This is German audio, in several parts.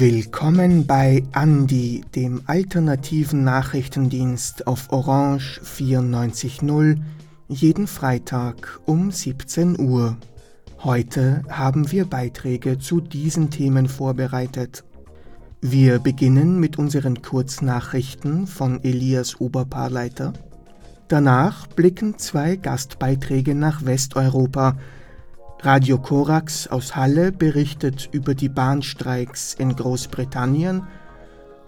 Willkommen bei Andi, dem alternativen Nachrichtendienst auf Orange 94.0, jeden Freitag um 17 Uhr. Heute haben wir Beiträge zu diesen Themen vorbereitet. Wir beginnen mit unseren Kurznachrichten von Elias Oberpaarleiter. Danach blicken zwei Gastbeiträge nach Westeuropa. Radio Korax aus Halle berichtet über die Bahnstreiks in Großbritannien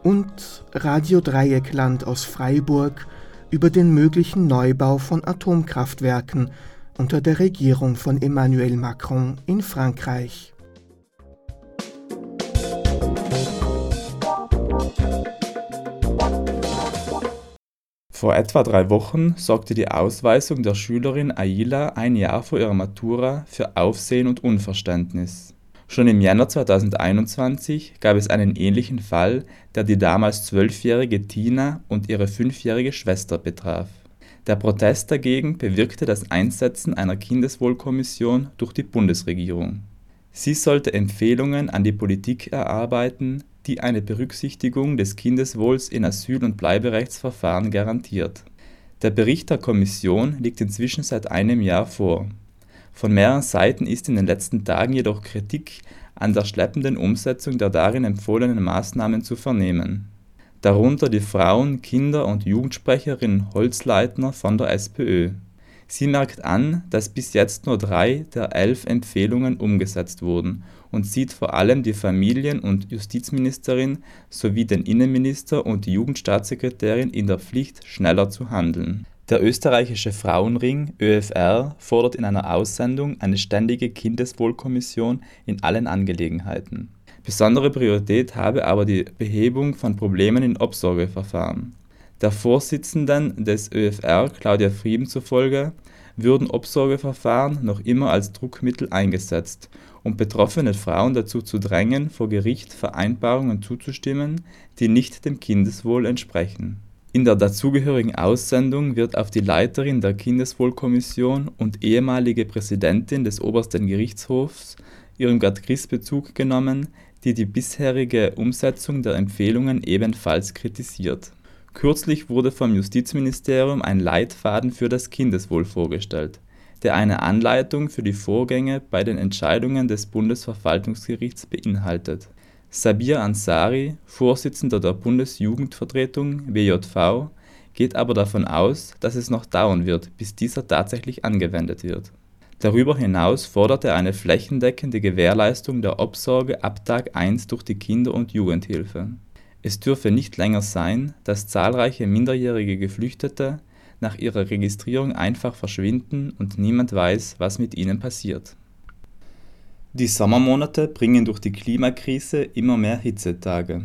und Radio Dreieckland aus Freiburg über den möglichen Neubau von Atomkraftwerken unter der Regierung von Emmanuel Macron in Frankreich. Vor etwa drei Wochen sorgte die Ausweisung der Schülerin Aila ein Jahr vor ihrer Matura für Aufsehen und Unverständnis. Schon im Januar 2021 gab es einen ähnlichen Fall, der die damals zwölfjährige Tina und ihre fünfjährige Schwester betraf. Der Protest dagegen bewirkte das Einsetzen einer Kindeswohlkommission durch die Bundesregierung. Sie sollte Empfehlungen an die Politik erarbeiten, die eine Berücksichtigung des Kindeswohls in Asyl und Bleiberechtsverfahren garantiert. Der Bericht der Kommission liegt inzwischen seit einem Jahr vor. Von mehreren Seiten ist in den letzten Tagen jedoch Kritik an der schleppenden Umsetzung der darin empfohlenen Maßnahmen zu vernehmen, darunter die Frauen Kinder und Jugendsprecherin Holzleitner von der SPÖ Sie merkt an, dass bis jetzt nur drei der elf Empfehlungen umgesetzt wurden und sieht vor allem die Familien und Justizministerin sowie den Innenminister und die Jugendstaatssekretärin in der Pflicht, schneller zu handeln. Der österreichische Frauenring ÖFR fordert in einer Aussendung eine ständige Kindeswohlkommission in allen Angelegenheiten. Besondere Priorität habe aber die Behebung von Problemen in Obsorgeverfahren der Vorsitzenden des ÖFR Claudia Frieben zufolge würden Obsorgeverfahren noch immer als Druckmittel eingesetzt, um betroffene Frauen dazu zu drängen, vor Gericht Vereinbarungen zuzustimmen, die nicht dem Kindeswohl entsprechen. In der dazugehörigen Aussendung wird auf die Leiterin der Kindeswohlkommission und ehemalige Präsidentin des Obersten Gerichtshofs Irmgard Christ Bezug genommen, die die bisherige Umsetzung der Empfehlungen ebenfalls kritisiert Kürzlich wurde vom Justizministerium ein Leitfaden für das Kindeswohl vorgestellt, der eine Anleitung für die Vorgänge bei den Entscheidungen des Bundesverwaltungsgerichts beinhaltet. Sabir Ansari, Vorsitzender der Bundesjugendvertretung (BJV), geht aber davon aus, dass es noch dauern wird, bis dieser tatsächlich angewendet wird. Darüber hinaus fordert er eine flächendeckende Gewährleistung der Obsorge ab Tag 1 durch die Kinder und Jugendhilfe es dürfe nicht länger sein, dass zahlreiche minderjährige Geflüchtete nach ihrer Registrierung einfach verschwinden und niemand weiß, was mit ihnen passiert. Die Sommermonate bringen durch die Klimakrise immer mehr Hitzetage.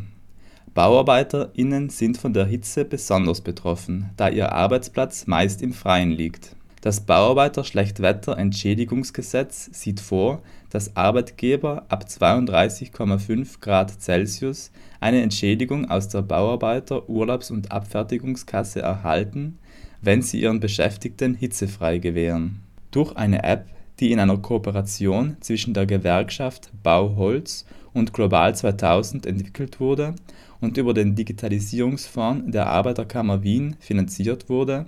BauarbeiterInnen sind von der Hitze besonders betroffen, da ihr Arbeitsplatz meist im Freien liegt das Bauarbeiter-Schlechtwetter-Entschädigungsgesetz sieht vor, dass Arbeitgeber ab 32,5 Grad Celsius eine Entschädigung aus der Bauarbeiter-Urlaubs und Abfertigungskasse erhalten, wenn sie ihren Beschäftigten hitzefrei gewähren. Durch eine App, die in einer Kooperation zwischen der Gewerkschaft Bauholz und Global 2000 entwickelt wurde und über den Digitalisierungsfonds der Arbeiterkammer Wien finanziert wurde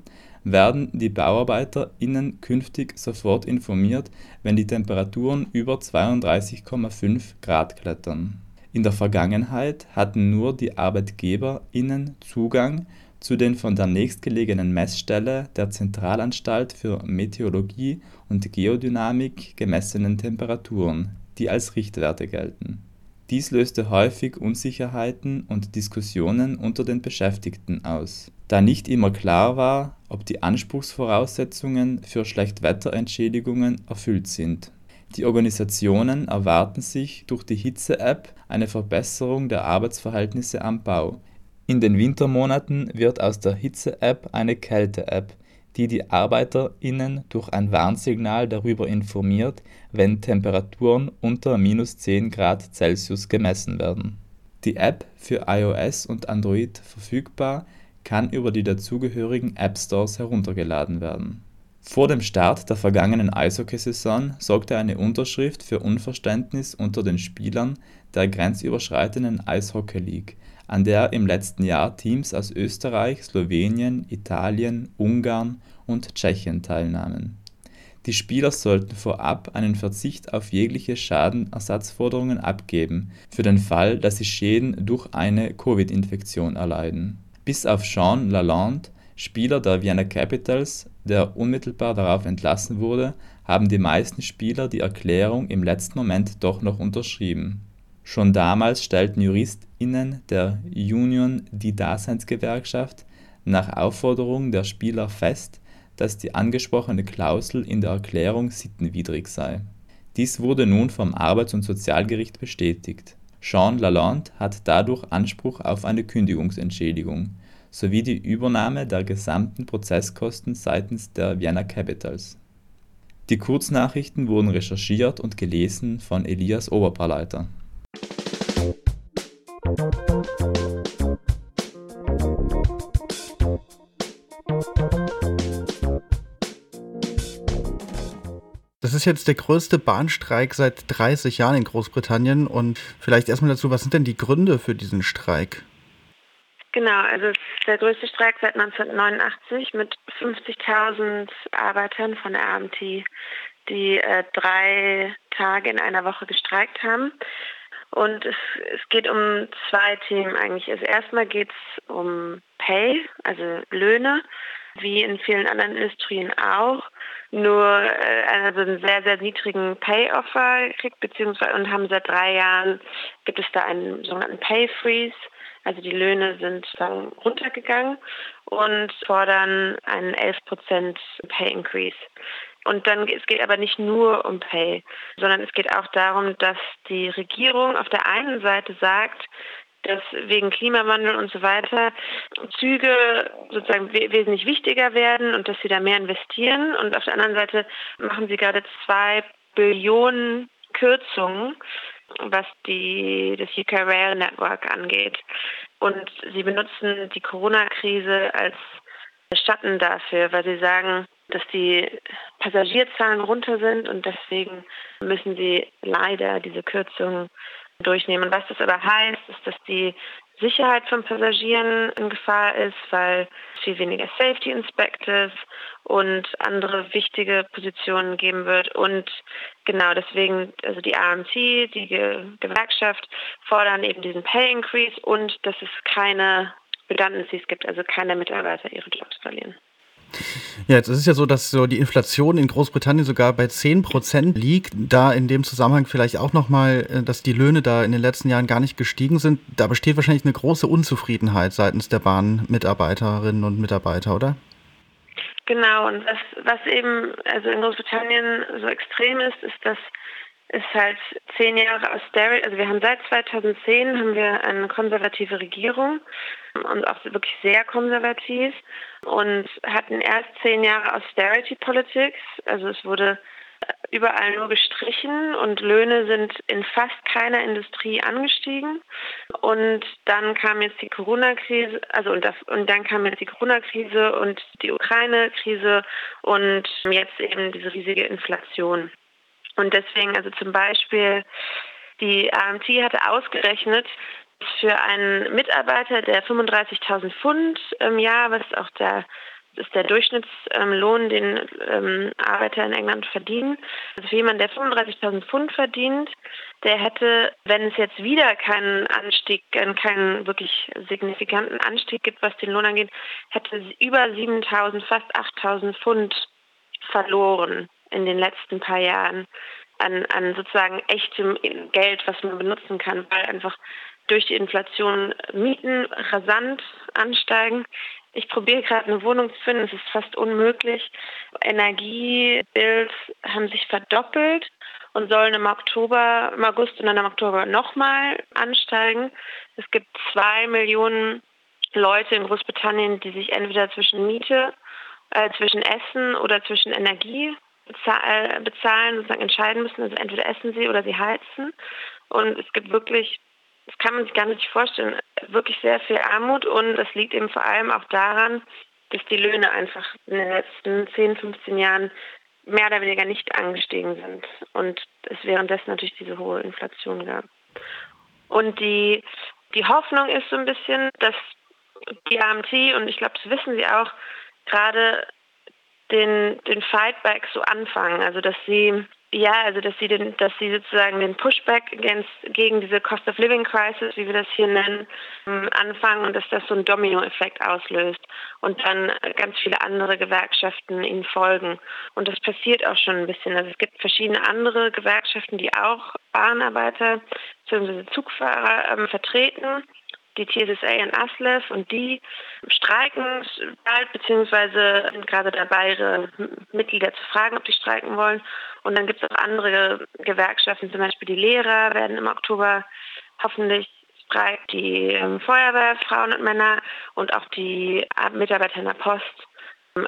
werden die BauarbeiterInnen künftig sofort informiert, wenn die Temperaturen über 32,5 Grad klettern. In der Vergangenheit hatten nur die ArbeitgeberInnen Zugang zu den von der nächstgelegenen Messstelle der Zentralanstalt für Meteorologie und Geodynamik gemessenen Temperaturen, die als Richtwerte gelten. Dies löste häufig Unsicherheiten und Diskussionen unter den Beschäftigten aus da nicht immer klar war, ob die Anspruchsvoraussetzungen für Schlechtwetterentschädigungen erfüllt sind. Die Organisationen erwarten sich durch die Hitze-App eine Verbesserung der Arbeitsverhältnisse am Bau. In den Wintermonaten wird aus der Hitze-App eine Kälte-App, die die ArbeiterInnen durch ein Warnsignal darüber informiert, wenn Temperaturen unter minus 10 Grad Celsius gemessen werden. Die App für iOS und Android verfügbar kann über die dazugehörigen App-Stores heruntergeladen werden. Vor dem Start der vergangenen Eishockeysaison sorgte eine Unterschrift für Unverständnis unter den Spielern der grenzüberschreitenden Eishockey League, an der im letzten Jahr Teams aus Österreich, Slowenien, Italien, Ungarn und Tschechien teilnahmen. Die Spieler sollten vorab einen Verzicht auf jegliche Schadenersatzforderungen abgeben, für den Fall, dass sie Schäden durch eine Covid-Infektion erleiden. Bis auf Jean Lalande, Spieler der Vienna Capitals, der unmittelbar darauf entlassen wurde, haben die meisten Spieler die Erklärung im letzten Moment doch noch unterschrieben. Schon damals stellten JuristInnen der Union die Daseinsgewerkschaft nach Aufforderung der Spieler fest, dass die angesprochene Klausel in der Erklärung sittenwidrig sei. Dies wurde nun vom Arbeits und Sozialgericht bestätigt. Jean Lalande hat dadurch Anspruch auf eine Kündigungsentschädigung sowie die Übernahme der gesamten Prozesskosten seitens der Vienna Capitals. Die Kurznachrichten wurden recherchiert und gelesen von Elias Oberparleiter Das ist jetzt der größte Bahnstreik seit 30 Jahren in Großbritannien. Und vielleicht erstmal dazu, was sind denn die Gründe für diesen Streik? Genau, also es ist der größte Streik seit 1989 mit 50.000 Arbeitern von der AMT, die äh, drei Tage in einer Woche gestreikt haben. Und es, es geht um zwei Themen eigentlich. Also erstmal geht es um Pay, also Löhne, wie in vielen anderen Industrien auch nur äh, also einen sehr, sehr niedrigen Pay-Offer kriegt, beziehungsweise und haben seit drei Jahren gibt es da einen sogenannten Pay-Freeze. Also die Löhne sind runtergegangen und fordern einen 11% Pay-Increase. Und dann, es geht aber nicht nur um Pay, sondern es geht auch darum, dass die Regierung auf der einen Seite sagt, dass wegen Klimawandel und so weiter Züge sozusagen wesentlich wichtiger werden und dass sie da mehr investieren. Und auf der anderen Seite machen sie gerade zwei Billionen Kürzungen, was die, das UK Rail Network angeht. Und sie benutzen die Corona-Krise als Schatten dafür, weil sie sagen, dass die Passagierzahlen runter sind und deswegen müssen sie leider diese Kürzungen durchnehmen. Was das aber heißt, ist, dass die Sicherheit von Passagieren in Gefahr ist, weil es viel weniger Safety Inspectors und andere wichtige Positionen geben wird. Und genau deswegen, also die RMT, die Gewerkschaft, fordern eben diesen Pay Increase und dass es keine Redundancies gibt, also keine Mitarbeiter ihre Jobs verlieren. Ja, jetzt ist es ja so, dass so die Inflation in Großbritannien sogar bei 10 Prozent liegt. Da in dem Zusammenhang vielleicht auch nochmal, äh, dass die Löhne da in den letzten Jahren gar nicht gestiegen sind. Da besteht wahrscheinlich eine große Unzufriedenheit seitens der Bahnmitarbeiterinnen und Mitarbeiter, oder? Genau, und was, was eben also in Großbritannien so extrem ist, ist, dass es halt zehn Jahre Austerity, also wir haben seit 2010 haben wir eine konservative Regierung und auch wirklich sehr konservativ und hatten erst zehn Jahre Austerity Politics, also es wurde überall nur gestrichen und Löhne sind in fast keiner Industrie angestiegen. Und dann kam jetzt die Corona-Krise, also und, das, und dann kam jetzt die Corona-Krise und die Ukraine-Krise und jetzt eben diese riesige Inflation. Und deswegen, also zum Beispiel, die AMT hatte ausgerechnet, für einen Mitarbeiter, der 35.000 Pfund im Jahr, was auch der ist der Durchschnittslohn, den ähm, Arbeiter in England verdienen. Also für jemanden, der 35.000 Pfund verdient, der hätte, wenn es jetzt wieder keinen Anstieg, keinen wirklich signifikanten Anstieg gibt, was den Lohn angeht, hätte über 7.000, fast 8.000 Pfund verloren in den letzten paar Jahren an, an sozusagen echtem Geld, was man benutzen kann, weil einfach durch die Inflation Mieten rasant ansteigen. Ich probiere gerade eine Wohnung zu finden, es ist fast unmöglich. Energiebills haben sich verdoppelt und sollen im Oktober, im August und dann im Oktober nochmal ansteigen. Es gibt zwei Millionen Leute in Großbritannien, die sich entweder zwischen Miete, äh, zwischen Essen oder zwischen Energie bezahlen, sozusagen entscheiden müssen. Also entweder essen sie oder sie heizen. Und es gibt wirklich, das kann man sich gar nicht vorstellen, wirklich sehr viel Armut. Und das liegt eben vor allem auch daran, dass die Löhne einfach in den letzten 10, 15 Jahren mehr oder weniger nicht angestiegen sind und es währenddessen natürlich diese hohe Inflation gab. Und die, die Hoffnung ist so ein bisschen, dass die AMT, und ich glaube, das wissen sie auch, gerade den, den Fightback so anfangen. Also dass sie ja, also dass sie den, dass sie sozusagen den Pushback gegen diese Cost of Living Crisis, wie wir das hier nennen, ähm, anfangen und dass das so einen Dominoeffekt auslöst und dann ganz viele andere Gewerkschaften ihnen folgen. Und das passiert auch schon ein bisschen. Also es gibt verschiedene andere Gewerkschaften, die auch Bahnarbeiter bzw. Zugfahrer ähm, vertreten die TSSA in Aslev und die streiken bald, beziehungsweise sind gerade dabei, ihre Mitglieder zu fragen, ob die streiken wollen. Und dann gibt es auch andere Gewerkschaften, zum Beispiel die Lehrer werden im Oktober hoffentlich streiken, die ähm, Feuerwehr, Frauen und Männer und auch die Mitarbeiter in der Post.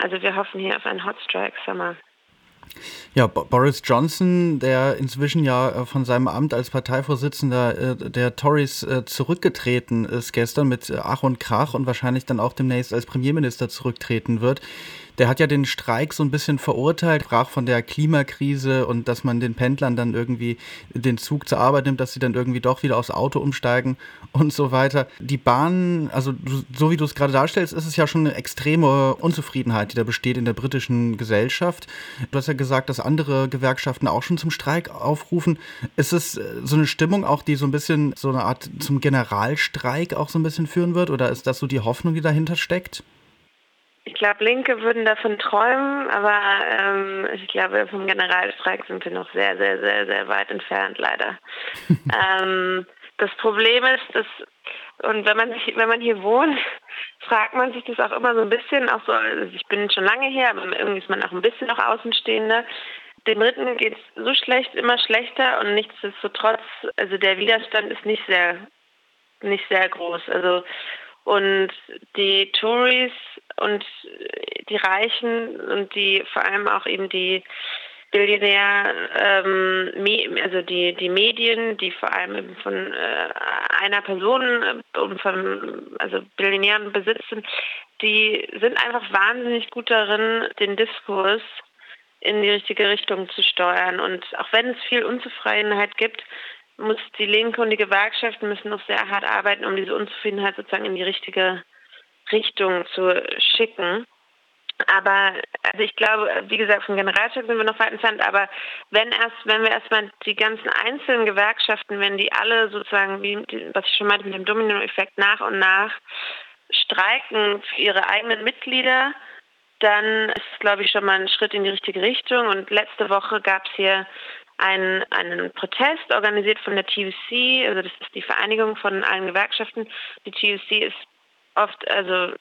Also wir hoffen hier auf einen Hot Strike Summer. Ja, Boris Johnson, der inzwischen ja äh, von seinem Amt als Parteivorsitzender äh, der Tories äh, zurückgetreten ist gestern mit Ach und Krach und wahrscheinlich dann auch demnächst als Premierminister zurücktreten wird, der hat ja den Streik so ein bisschen verurteilt, sprach von der Klimakrise und dass man den Pendlern dann irgendwie den Zug zur Arbeit nimmt, dass sie dann irgendwie doch wieder aufs Auto umsteigen und so weiter. Die Bahn, also so wie du es gerade darstellst, ist es ja schon eine extreme Unzufriedenheit, die da besteht in der britischen Gesellschaft. Du hast ja gesagt, dass andere Gewerkschaften auch schon zum Streik aufrufen. Ist es äh, so eine Stimmung auch, die so ein bisschen so eine Art zum Generalstreik auch so ein bisschen führen wird? Oder ist das so die Hoffnung, die dahinter steckt? Ich glaube, Linke würden davon träumen, aber ähm, ich glaube, vom Generalstreik sind wir noch sehr, sehr, sehr, sehr weit entfernt, leider. ähm, das Problem ist, dass und wenn man sich, wenn man hier wohnt, fragt man sich das auch immer so ein bisschen, auch so, also ich bin schon lange hier, aber irgendwie ist man auch ein bisschen noch Außenstehende. Den Dritten geht es so schlecht, immer schlechter und nichtsdestotrotz, also der Widerstand ist nicht sehr, nicht sehr groß. Also und die Tories und die Reichen und die vor allem auch eben die Billionär, ähm, also die, die Medien, die vor allem eben von äh, einer Person äh, und von also Billionären besitzen, die sind einfach wahnsinnig gut darin, den Diskurs in die richtige Richtung zu steuern. Und auch wenn es viel Unzufriedenheit gibt, muss die Linke und die Gewerkschaften müssen noch sehr hart arbeiten, um diese Unzufriedenheit sozusagen in die richtige Richtung zu schicken. Aber also ich glaube, wie gesagt, vom Generalstreik sind wir noch weit entfernt, aber wenn erst, wenn wir erstmal die ganzen einzelnen Gewerkschaften, wenn die alle sozusagen, wie was ich schon meinte mit dem Dominoeffekt nach und nach streiken für ihre eigenen Mitglieder, dann ist es, glaube ich, schon mal ein Schritt in die richtige Richtung. Und letzte Woche gab es hier einen, einen Protest organisiert von der TUC, also das ist die Vereinigung von allen Gewerkschaften. Die TUC ist oft, also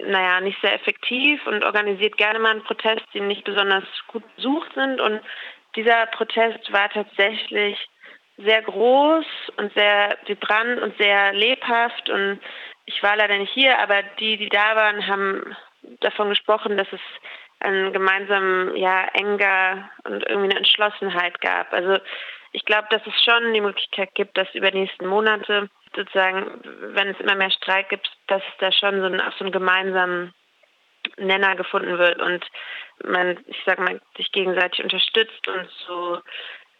naja, nicht sehr effektiv und organisiert gerne mal einen Protest, die nicht besonders gut besucht sind. Und dieser Protest war tatsächlich sehr groß und sehr vibrant und sehr lebhaft. Und ich war leider nicht hier, aber die, die da waren, haben davon gesprochen, dass es einen gemeinsamen, ja, enger und irgendwie eine Entschlossenheit gab. Also ich glaube, dass es schon die Möglichkeit gibt, dass über die nächsten Monate sozusagen, wenn es immer mehr Streik gibt, dass da schon so ein, auf so einen gemeinsamen Nenner gefunden wird und man, ich sage mal, sich gegenseitig unterstützt und so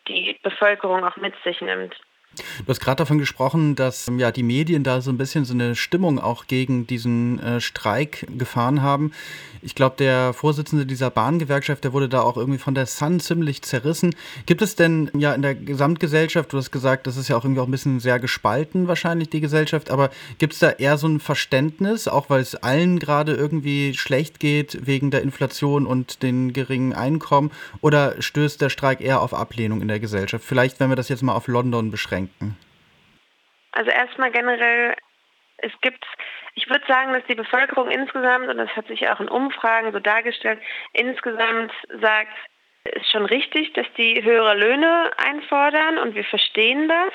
die Bevölkerung auch mit sich nimmt. Du hast gerade davon gesprochen, dass ja die Medien da so ein bisschen so eine Stimmung auch gegen diesen äh, Streik gefahren haben. Ich glaube, der Vorsitzende dieser Bahngewerkschaft, der wurde da auch irgendwie von der Sun ziemlich zerrissen. Gibt es denn ja in der Gesamtgesellschaft, du hast gesagt, das ist ja auch irgendwie auch ein bisschen sehr gespalten wahrscheinlich die Gesellschaft, aber gibt es da eher so ein Verständnis, auch weil es allen gerade irgendwie schlecht geht wegen der Inflation und den geringen Einkommen oder stößt der Streik eher auf Ablehnung in der Gesellschaft? Vielleicht, wenn wir das jetzt mal auf London beschränken beschränken? Also erstmal generell, es gibt, ich würde sagen, dass die Bevölkerung insgesamt, und das hat sich auch in Umfragen so dargestellt, insgesamt sagt, es ist schon richtig, dass die höhere Löhne einfordern und wir verstehen das.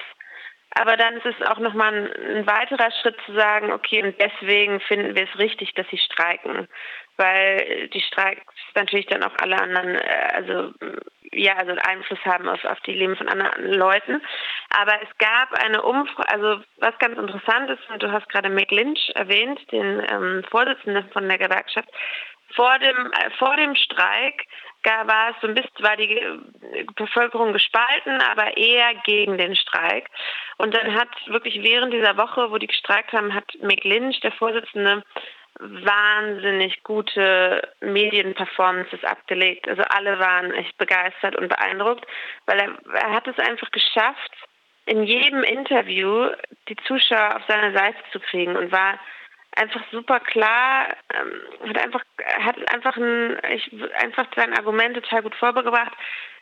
Aber dann ist es auch nochmal ein weiterer Schritt zu sagen, okay, und deswegen finden wir es richtig, dass sie streiken. Weil die Streiks natürlich dann auch alle anderen, äh, also ja, also Einfluss haben auf, auf die Leben von anderen Leuten. Aber es gab eine Umfrage, also was ganz interessant ist, du hast gerade Mick Lynch erwähnt, den ähm, Vorsitzenden von der Gewerkschaft. vor dem, äh, vor dem Streik war es so ein bisschen, war die Bevölkerung gespalten, aber eher gegen den Streik. Und dann hat wirklich während dieser Woche, wo die gestreikt haben, hat Mick Lynch, der Vorsitzende, wahnsinnig gute Medienperformances abgelegt. Also alle waren echt begeistert und beeindruckt, weil er, er hat es einfach geschafft, in jedem Interview die Zuschauer auf seine Seite zu kriegen und war einfach super klar, ähm, hat einfach hat einfach ein, ich, einfach sein Argument total gut vorgebracht,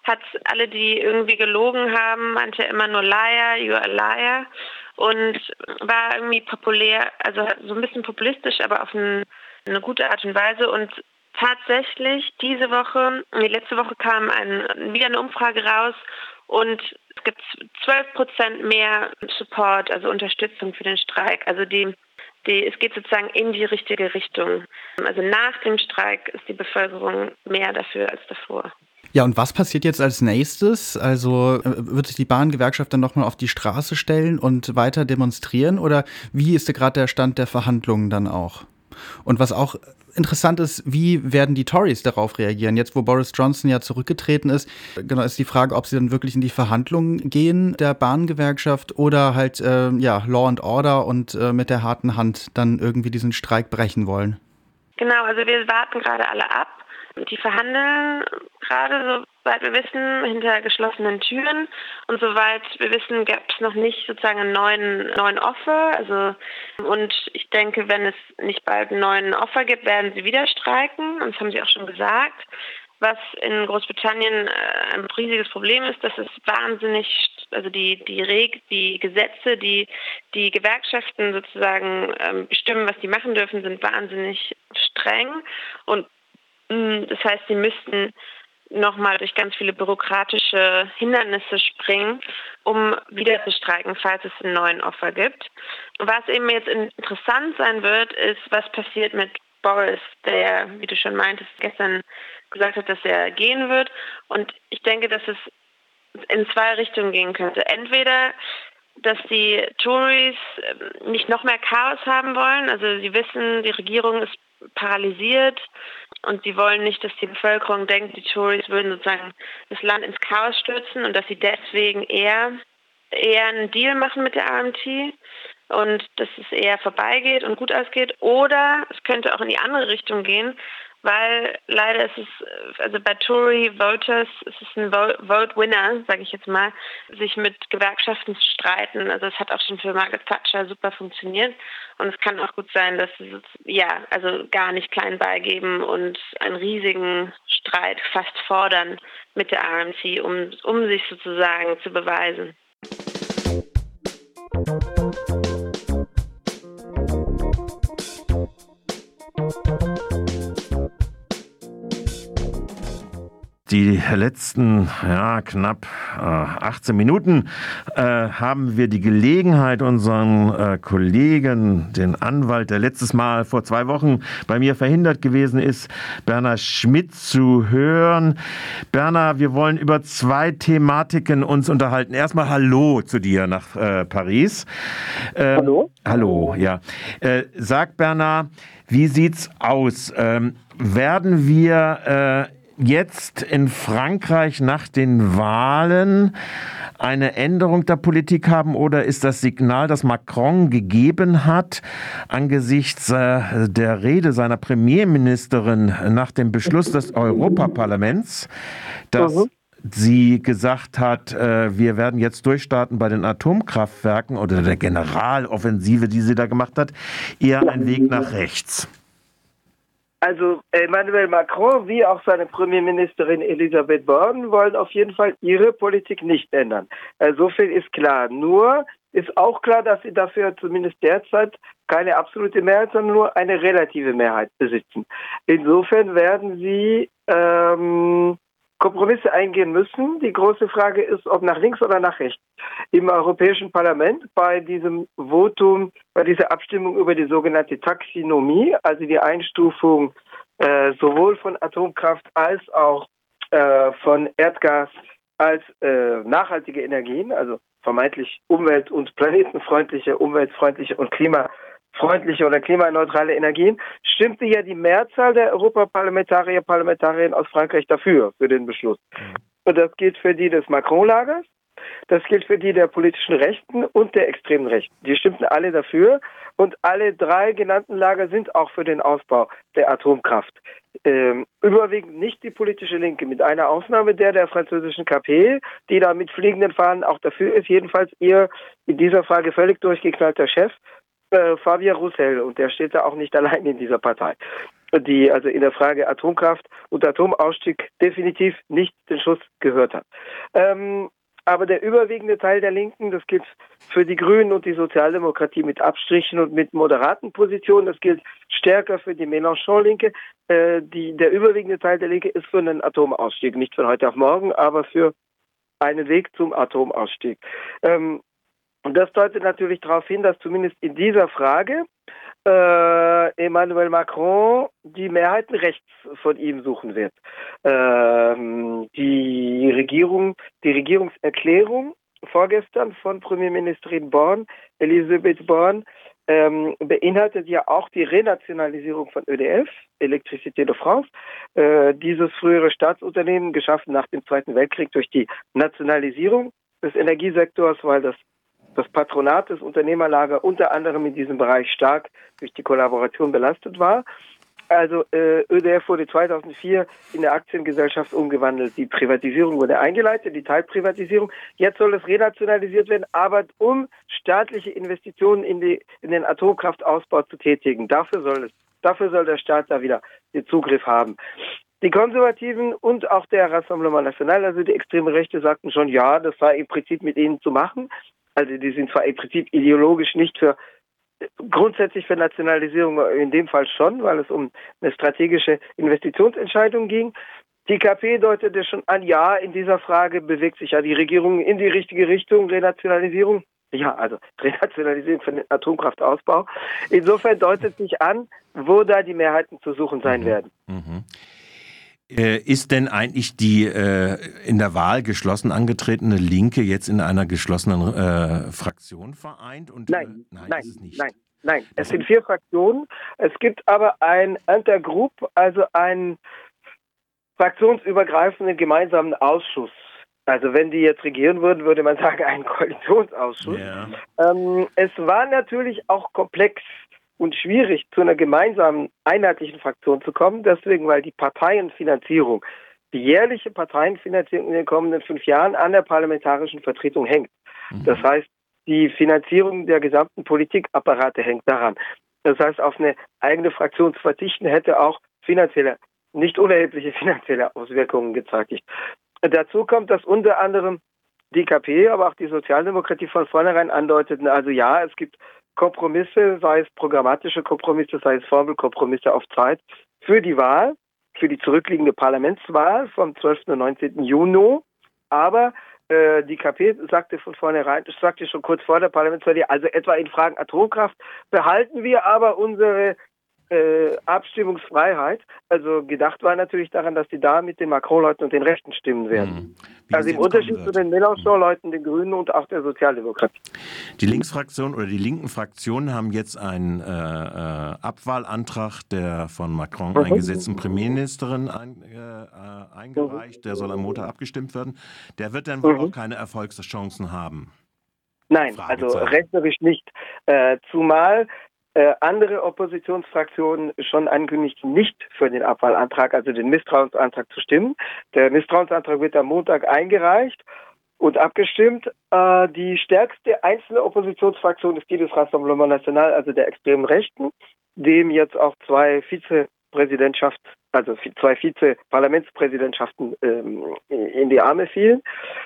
hat alle, die irgendwie gelogen haben, meinte immer nur Liar, you're a liar und war irgendwie populär, also so ein bisschen populistisch, aber auf ein, eine gute Art und Weise und tatsächlich diese Woche, die letzte Woche kam ein, wieder eine Umfrage raus und es gibt 12 Prozent mehr Support, also Unterstützung für den Streik. Also die, die, es geht sozusagen in die richtige Richtung. Also nach dem Streik ist die Bevölkerung mehr dafür als davor. Ja, und was passiert jetzt als nächstes? Also äh, wird sich die Bahngewerkschaft dann nochmal auf die Straße stellen und weiter demonstrieren? Oder wie ist gerade der Stand der Verhandlungen dann auch? Und was auch interessant ist, wie werden die Tories darauf reagieren? Jetzt, wo Boris Johnson ja zurückgetreten ist, genau ist die Frage, ob sie dann wirklich in die Verhandlungen gehen der Bahngewerkschaft oder halt äh, ja Law and Order und äh, mit der harten Hand dann irgendwie diesen Streik brechen wollen. Genau, also wir warten gerade alle ab. Die verhandeln gerade, soweit wir wissen, hinter geschlossenen Türen. Und soweit wir wissen, gab es noch nicht sozusagen einen neuen, neuen Offer. Also, und ich denke, wenn es nicht bald einen neuen Offer gibt, werden sie wieder streiken. Und das haben sie auch schon gesagt. Was in Großbritannien äh, ein riesiges Problem ist, dass es wahnsinnig, also die, die Reg, die Gesetze, die die Gewerkschaften sozusagen ähm, bestimmen, was die machen dürfen, sind wahnsinnig streng. Und das heißt, sie müssten nochmal durch ganz viele bürokratische Hindernisse springen, um wieder zu streiken, falls es einen neuen Offer gibt. Was eben jetzt interessant sein wird, ist, was passiert mit Boris, der, wie du schon meintest, gestern gesagt hat, dass er gehen wird. Und ich denke, dass es in zwei Richtungen gehen könnte. Entweder dass die Tories ähm, nicht noch mehr Chaos haben wollen. Also sie wissen, die Regierung ist paralysiert und sie wollen nicht, dass die Bevölkerung denkt, die Tories würden sozusagen das Land ins Chaos stürzen und dass sie deswegen eher, eher einen Deal machen mit der RMT und dass es eher vorbeigeht und gut ausgeht. Oder es könnte auch in die andere Richtung gehen, weil leider ist es, also bei Tory Voters ist ein Vote Winner, sage ich jetzt mal, sich mit Gewerkschaften zu streiten. Also es hat auch schon für Margaret Thatcher super funktioniert und es kann auch gut sein, dass sie ja also gar nicht klein beigeben und einen riesigen Streit fast fordern mit der RMC, um um sich sozusagen zu beweisen. Die letzten ja, knapp äh, 18 Minuten äh, haben wir die Gelegenheit, unseren äh, Kollegen, den Anwalt, der letztes Mal vor zwei Wochen bei mir verhindert gewesen ist, Berner Schmidt zu hören. Berner, wir wollen über zwei Thematiken uns unterhalten. Erstmal Hallo zu dir nach äh, Paris. Ähm, hallo. Hallo, ja. Äh, sag Berner, wie sieht's aus? Ähm, werden wir äh, jetzt in Frankreich nach den Wahlen eine Änderung der Politik haben oder ist das Signal, das Macron gegeben hat, angesichts äh, der Rede seiner Premierministerin nach dem Beschluss des Europaparlaments, dass mhm. sie gesagt hat, äh, wir werden jetzt durchstarten bei den Atomkraftwerken oder der Generaloffensive, die sie da gemacht hat, eher ein Weg nach rechts? Also Emmanuel Macron wie auch seine Premierministerin Elisabeth Born wollen auf jeden Fall ihre Politik nicht ändern. Äh, so viel ist klar. Nur ist auch klar, dass sie dafür zumindest derzeit keine absolute Mehrheit, sondern nur eine relative Mehrheit besitzen. Insofern werden sie ähm, Kompromisse eingehen müssen. Die große Frage ist, ob nach links oder nach rechts. Im Europäischen Parlament bei diesem Votum, bei dieser Abstimmung über die sogenannte Taxinomie, also die Einstufung äh, sowohl von Atomkraft als auch äh, von Erdgas als äh, nachhaltige Energien, also vermeintlich umwelt- und planetenfreundliche, umweltfreundliche und klima freundliche oder klimaneutrale Energien, stimmte ja die Mehrzahl der Europaparlamentarier, Parlamentarierinnen aus Frankreich dafür, für den Beschluss. Mhm. Und das gilt für die des Macron-Lagers, das gilt für die der politischen Rechten und der extremen Rechten. Die stimmten alle dafür und alle drei genannten Lager sind auch für den Ausbau der Atomkraft. Ähm, überwiegend nicht die politische Linke, mit einer Ausnahme der der französischen KP, die da mit fliegenden Fahnen auch dafür ist. Jedenfalls ihr in dieser Frage völlig durchgeknallter Chef, äh, Fabien Roussel, und der steht da auch nicht allein in dieser Partei die also in der Frage Atomkraft und Atomausstieg definitiv nicht den Schuss gehört hat. Ähm, aber der überwiegende Teil der Linken, das gilt für die Grünen und die Sozialdemokratie mit Abstrichen und mit moderaten Positionen, das gilt stärker für die Mélenchon-Linke. Äh, der überwiegende Teil der Linke ist für einen Atomausstieg, nicht von heute auf morgen, aber für einen Weg zum Atomausstieg. Ähm, und das deutet natürlich darauf hin, dass zumindest in dieser Frage äh, Emmanuel Macron die Mehrheiten rechts von ihm suchen wird. Ähm, die Regierung, die Regierungserklärung vorgestern von Premierministerin Born, Elisabeth Born, ähm, beinhaltet ja auch die Renationalisierung von ÖDF, Electricité de France, äh, dieses frühere Staatsunternehmen geschaffen nach dem Zweiten Weltkrieg durch die Nationalisierung des Energiesektors, weil das das Patronat des Unternehmerlager unter anderem in diesem Bereich stark durch die Kollaboration belastet war. Also äh, ÖDF wurde 2004 in der Aktiengesellschaft umgewandelt. Die Privatisierung wurde eingeleitet, die Teilprivatisierung. Jetzt soll es renationalisiert werden, aber um staatliche Investitionen in, die, in den Atomkraftausbau zu tätigen. Dafür soll es, dafür soll der Staat da wieder den Zugriff haben. Die Konservativen und auch der Rassemblement National, also die extreme Rechte, sagten schon, ja, das sei im Prinzip mit ihnen zu machen. Also die sind zwar im Prinzip ideologisch nicht für grundsätzlich für Nationalisierung, in dem Fall schon, weil es um eine strategische Investitionsentscheidung ging. Die KP deutete schon an, ja, in dieser Frage bewegt sich ja die Regierung in die richtige Richtung, Renationalisierung. Ja, also Renationalisierung für den Atomkraftausbau. Insofern deutet sich an, wo da die Mehrheiten zu suchen sein mhm. werden. Mhm. Äh, ist denn eigentlich die äh, in der Wahl geschlossen angetretene Linke jetzt in einer geschlossenen äh, Fraktion vereint? Und, nein, äh, nein, nein, nein, nein. Es sind vier Fraktionen. Es gibt aber ein Intergroup, also einen fraktionsübergreifenden gemeinsamen Ausschuss. Also wenn die jetzt regieren würden, würde man sagen, einen Koalitionsausschuss. Ja. Ähm, es war natürlich auch komplex und schwierig, zu einer gemeinsamen, einheitlichen Fraktion zu kommen. Deswegen, weil die Parteienfinanzierung, die jährliche Parteienfinanzierung in den kommenden fünf Jahren an der parlamentarischen Vertretung hängt. Mhm. Das heißt, die Finanzierung der gesamten Politikapparate hängt daran. Das heißt, auf eine eigene Fraktion zu verzichten, hätte auch finanzielle, nicht unerhebliche finanzielle Auswirkungen gezeitigt. Dazu kommt, dass unter anderem die KP, aber auch die Sozialdemokratie von vornherein andeuteten, also ja, es gibt Kompromisse, sei es programmatische Kompromisse, sei es Formelkompromisse auf Zeit für die Wahl, für die zurückliegende Parlamentswahl vom 12. und 19. Juni. Aber äh, die KP sagte von vornherein, sagte schon kurz vor der Parlamentswahl, also etwa in Fragen Atomkraft behalten wir aber unsere äh, Abstimmungsfreiheit. Also gedacht war natürlich daran, dass die da mit den Macron-Leuten und den Rechten stimmen werden. Mhm. Also im Unterschied zu den Mélenchon-Leuten, den Grünen und auch der Sozialdemokratie. Die Linksfraktion oder die linken Fraktionen haben jetzt einen äh, äh, Abwahlantrag der von Macron mhm. eingesetzten Premierministerin ein, äh, eingereicht. Der soll am Montag abgestimmt werden. Der wird dann wohl mhm. auch keine Erfolgschancen haben. Nein, also rechnerisch nicht. Äh, zumal äh, andere Oppositionsfraktionen schon ankündigten, nicht für den Abwahlantrag, also den Misstrauensantrag zu stimmen. Der Misstrauensantrag wird am Montag eingereicht und abgestimmt. Äh, die stärkste einzelne Oppositionsfraktion ist die des Rassemblement National, also der extremen Rechten, dem jetzt auch zwei Vizepräsidentschafts also zwei Vize-Parlamentspräsidentschaften ähm, in die Arme fielen,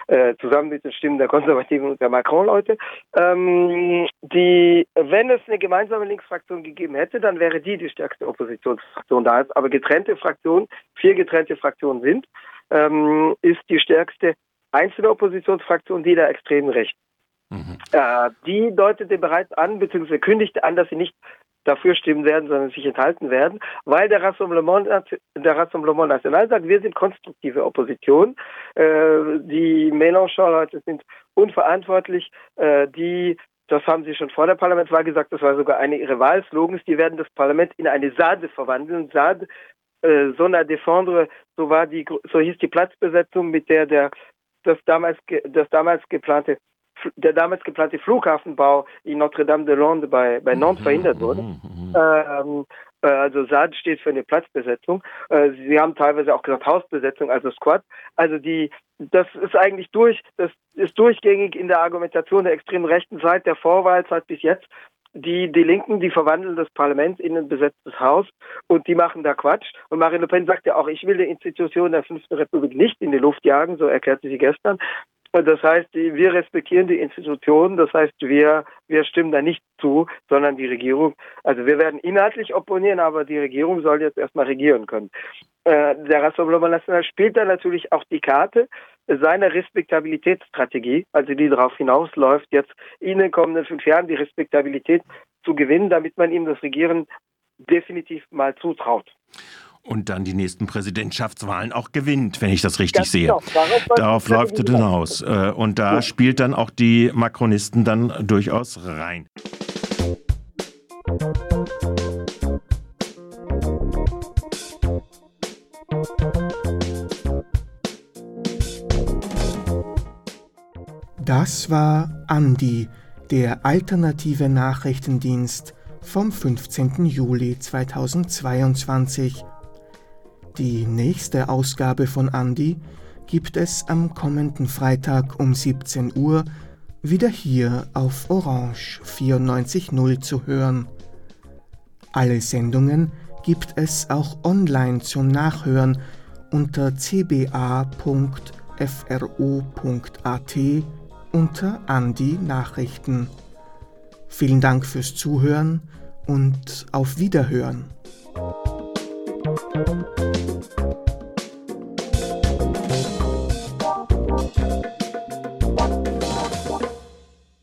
äh, zusammen mit den Stimmen der Konservativen und der Macron-Leute. Ähm, die, wenn es eine gemeinsame Linksfraktion gegeben hätte, dann wäre die die stärkste Oppositionsfraktion. Da es aber getrennte Fraktionen, vier getrennte Fraktionen sind, ähm, ist die stärkste einzelne Oppositionsfraktion die der extremen Rechten. Mhm. Äh, die deutete bereits an, beziehungsweise kündigte an, dass sie nicht dafür stimmen werden, sondern sich enthalten werden, weil der Rassemblement, der Rassemblement National sagt, wir sind konstruktive Opposition. Äh, die Mélenchon-Leute sind unverantwortlich. Äh, die das haben Sie schon vor der Parlamentswahl gesagt, das war sogar eine Ihrer Wahlslogans, die werden das Parlament in eine Sade verwandeln. Sade, äh, Zona Défendre, so war die, so hieß die Platzbesetzung, mit der der das damals, das damals geplante der damals geplante Flughafenbau in Notre-Dame-de-Lande bei, bei Nantes verhindert wurde. Mhm, mhm, mhm. Ähm, äh, also SAD steht für eine Platzbesetzung. Äh, Sie haben teilweise auch gesagt Hausbesetzung, also Squad. Also die, das ist eigentlich durch, das ist durchgängig in der Argumentation der extremen rechten Seite der Vorwahlzeit bis jetzt. Die, die Linken, die verwandeln das Parlament in ein besetztes Haus und die machen da Quatsch. Und Marine Le Pen sagt ja auch, ich will die Institution der Fünften Republik nicht in die Luft jagen, so erklärte sie gestern. Das heißt, wir respektieren die Institutionen, das heißt, wir, wir stimmen da nicht zu, sondern die Regierung, also wir werden inhaltlich opponieren, aber die Regierung soll jetzt erstmal regieren können. Äh, der Rassemblement National spielt da natürlich auch die Karte seiner Respektabilitätsstrategie, also die darauf hinausläuft, jetzt in den kommenden fünf Jahren die Respektabilität zu gewinnen, damit man ihm das Regieren definitiv mal zutraut und dann die nächsten Präsidentschaftswahlen auch gewinnt, wenn ich das richtig Ganz sehe. Genau. Darauf, Darauf läuft es hinaus. Äh, und da ja. spielt dann auch die Makronisten dann durchaus rein. Das war Andi, der alternative Nachrichtendienst vom 15. Juli 2022 die nächste Ausgabe von Andi gibt es am kommenden Freitag um 17 Uhr wieder hier auf Orange 94.0 zu hören. Alle Sendungen gibt es auch online zum Nachhören unter cba.fro.at unter Andi Nachrichten. Vielen Dank fürs Zuhören und auf Wiederhören.